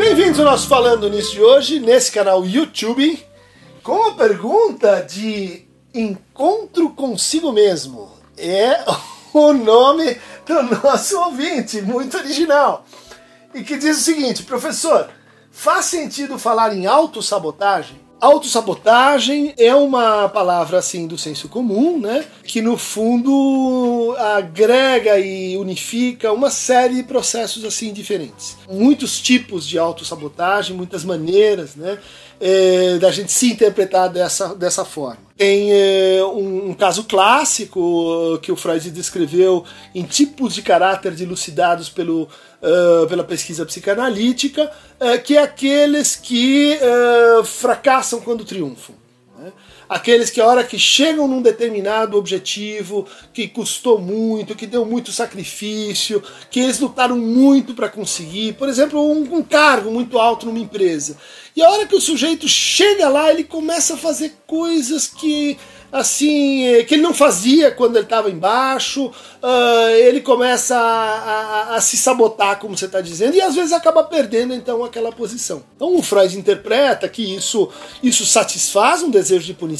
Bem-vindos ao nosso Falando Nisso de hoje, nesse canal YouTube, com a pergunta de Encontro Consigo Mesmo. É o nome do nosso ouvinte, muito original. E que diz o seguinte, professor, faz sentido falar em autossabotagem? Autossabotagem é uma palavra assim do senso comum, né? Que no fundo agrega e unifica uma série de processos assim diferentes. Muitos tipos de autossabotagem, muitas maneiras, né? É, da gente se interpretar dessa, dessa forma. Tem é, um, caso clássico que o Freud descreveu em tipos de caráter dilucidados pelo, uh, pela pesquisa psicanalítica, que é aqueles que fracassam quando triunfam. Né? Aqueles que a hora que chegam num determinado objetivo, que custou muito, que deu muito sacrifício, que eles lutaram muito para conseguir, por exemplo, um, um cargo muito alto numa empresa. E a hora que o sujeito chega lá, ele começa a fazer coisas que assim, eh, que ele não fazia quando ele estava embaixo, uh, ele começa a, a, a, se sabotar, como você está dizendo, e às vezes acaba perdendo então aquela posição. Então o Freud interpreta que isso, isso satisfaz um desejo de punição,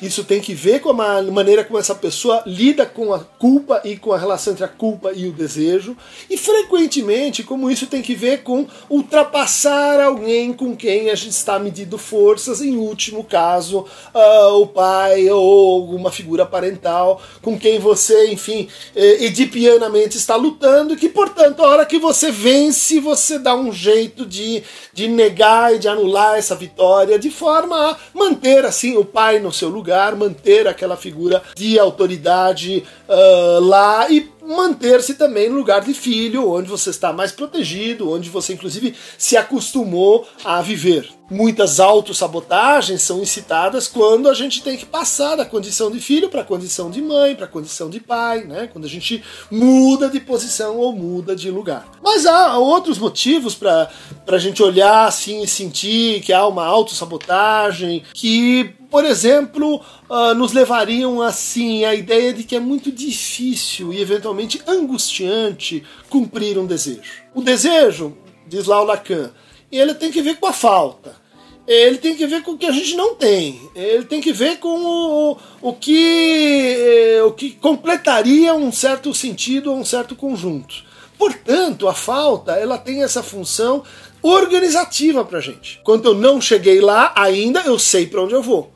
isso tem que ver com a maneira como essa pessoa lida com a culpa e com a relação entre a culpa e o desejo, e frequentemente como isso tem que ver com ultrapassar alguém com quem a gente está medindo forças, em último caso, uh, o pai ou alguma figura parental com quem você, enfim, eh, edipianamente está lutando, que portanto, a hora que você vence, você dá um jeito de, de negar e de anular essa vitória, de forma a manter assim o pai no seu lugar, manter aquela figura de autoridade uh, lá e manter-se também no lugar de filho, onde você está mais protegido, onde você inclusive se acostumou a viver. Muitas autossabotagens são incitadas quando a gente tem que passar da condição de filho para a condição de mãe, para a condição de pai, né? quando a gente muda de posição ou muda de lugar. Mas há outros motivos para a gente olhar assim e sentir que há uma autossabotagem que por exemplo, uh, nos levariam assim à ideia de que é muito difícil e eventualmente angustiante cumprir um desejo. O desejo, diz lá o Lacan, ele tem que ver com a falta. Ele tem que ver com o que a gente não tem. Ele tem que ver com o, o, que, eh, o que completaria um certo sentido ou um certo conjunto. Portanto, a falta ela tem essa função organizativa para gente. Quando eu não cheguei lá ainda, eu sei para onde eu vou.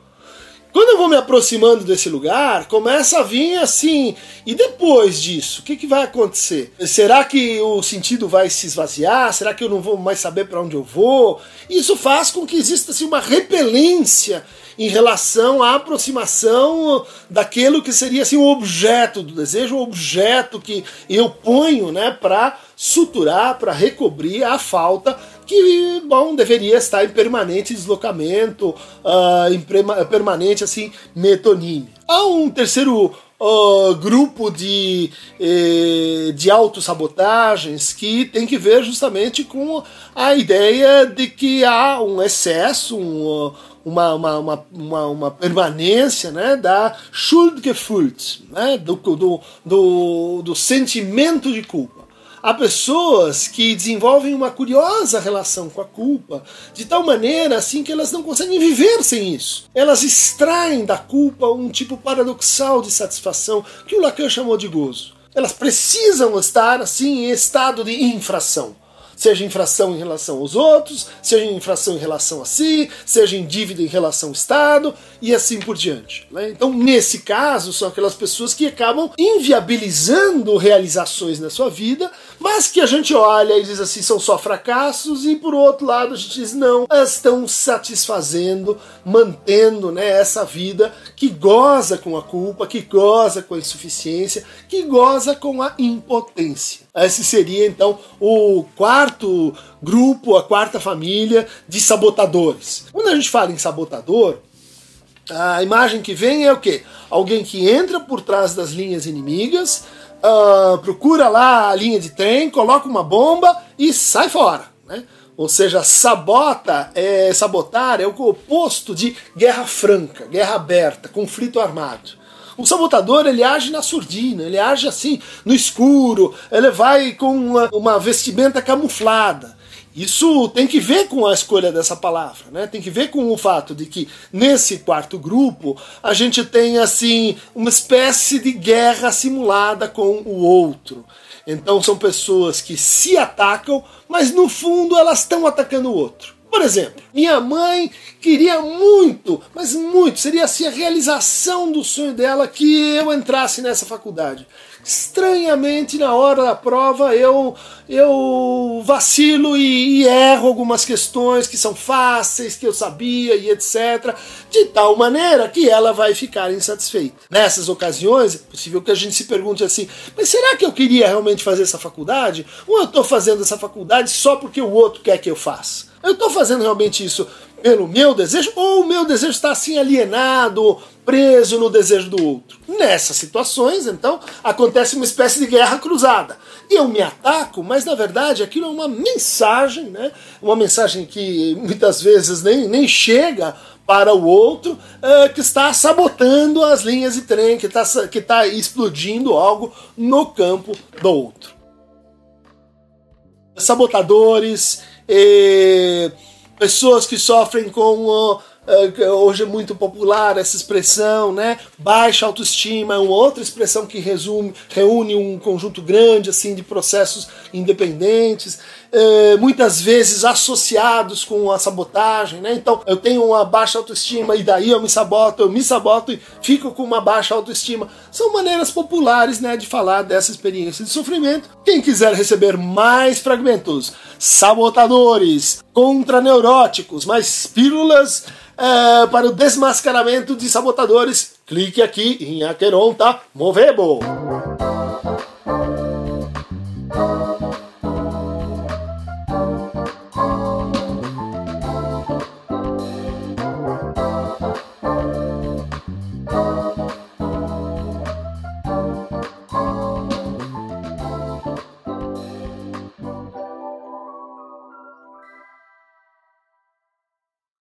Quando eu vou me aproximando desse lugar, começa a vir assim. E depois disso, o que, que vai acontecer? Será que o sentido vai se esvaziar? Será que eu não vou mais saber para onde eu vou? Isso faz com que exista assim, uma repelência em relação à aproximação daquilo que seria assim, o objeto do desejo, o objeto que eu ponho né, para suturar, para recobrir a falta que, bom, deveria estar em permanente deslocamento, uh, em permanente, assim, metonímia. Há um terceiro uh, grupo de, eh, de autossabotagens que tem que ver justamente com a ideia de que há um excesso, um, uma, uma, uma, uma, uma permanência né, da Schuldgefühl, né, do, do, do, do sentimento de culpa. Há pessoas que desenvolvem uma curiosa relação com a culpa, de tal maneira assim que elas não conseguem viver sem isso. Elas extraem da culpa um tipo paradoxal de satisfação que o Lacan chamou de gozo. Elas precisam estar assim em estado de infração seja infração em relação aos outros, seja infração em relação a si, seja em dívida em relação ao Estado e assim por diante. Né? Então, nesse caso, são aquelas pessoas que acabam inviabilizando realizações na sua vida, mas que a gente olha e diz assim, são só fracassos, e por outro lado a gente diz, não, elas estão satisfazendo, mantendo né, essa vida que goza com a culpa, que goza com a insuficiência, que goza com a impotência. Esse seria então o quarto grupo, a quarta família de sabotadores. Quando a gente fala em sabotador, a imagem que vem é o quê? Alguém que entra por trás das linhas inimigas, uh, procura lá a linha de trem, coloca uma bomba e sai fora. Né? Ou seja, sabota, é, sabotar é o oposto de guerra franca, guerra aberta, conflito armado. O sabotador ele age na surdina, ele age assim no escuro, ele vai com uma, uma vestimenta camuflada. Isso tem que ver com a escolha dessa palavra, né? Tem que ver com o fato de que nesse quarto grupo a gente tem assim uma espécie de guerra simulada com o outro. Então são pessoas que se atacam, mas no fundo elas estão atacando o outro. Por exemplo, minha mãe queria muito, mas muito, seria assim a realização do sonho dela que eu entrasse nessa faculdade. Estranhamente, na hora da prova, eu, eu vacilo e, e erro algumas questões que são fáceis, que eu sabia e etc. De tal maneira que ela vai ficar insatisfeita. Nessas ocasiões, é possível que a gente se pergunte assim: mas será que eu queria realmente fazer essa faculdade? Ou eu estou fazendo essa faculdade só porque o outro quer que eu faça? Eu estou fazendo realmente isso pelo meu desejo ou o meu desejo está assim alienado, preso no desejo do outro? Nessas situações, então, acontece uma espécie de guerra cruzada. Eu me ataco, mas na verdade aquilo é uma mensagem, né? uma mensagem que muitas vezes nem, nem chega para o outro, uh, que está sabotando as linhas de trem, que está que tá explodindo algo no campo do outro. Sabotadores, pessoas que sofrem com hoje é muito popular essa expressão, né? Baixa autoestima é uma outra expressão que resume, reúne um conjunto grande assim de processos independentes, é, muitas vezes associados com a sabotagem, né? Então eu tenho uma baixa autoestima e daí eu me saboto, eu me saboto e fico com uma baixa autoestima. São maneiras populares, né, de falar dessa experiência de sofrimento. Quem quiser receber mais fragmentos, sabotadores, contra neuróticos, mais pílulas é, para o desmascaramento de sabotadores, clique aqui em Aqueron, tá? Movebo!